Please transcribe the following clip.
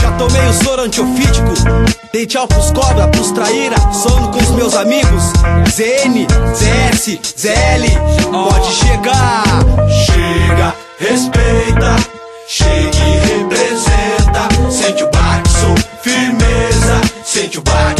Já tomei o soro antiofídico, dei tchau pros cobra, pros traíra, sono com os meus amigos. ZN, ZS, ZL, pode chegar. Chega, respeita, chega e representa. Sente o baque, firmeza, sente o baque.